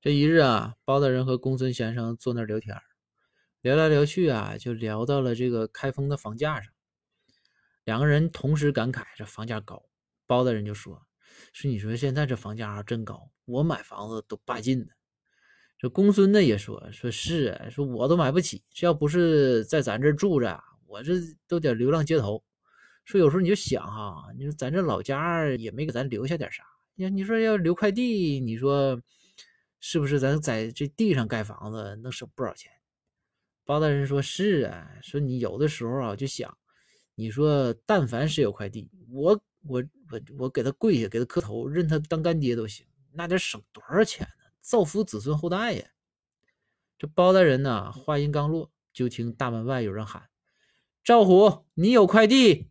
这一日啊，包大人和公孙先生坐那儿聊天聊来聊去啊，就聊到了这个开封的房价上。两个人同时感慨这房价高。包大人就说：“是你说现在这房价真高，我买房子都拔劲的。”这公孙呢也说：“说是啊，说我都买不起，这要不是在咱这住着，我这都得流浪街头。说有时候你就想哈，你说咱这老家也没给咱留下点啥。你你说要留块地，你说。”是不是咱在这地上盖房子能省不少钱？包大人说：“是啊，说你有的时候啊，就想，你说但凡是有块地，我我我我给他跪下，给他磕头，认他当干爹都行，那得省多少钱呢？造福子孙后代呀！”这包大人呢，话音刚落，就听大门外有人喊：“赵虎，你有块地。”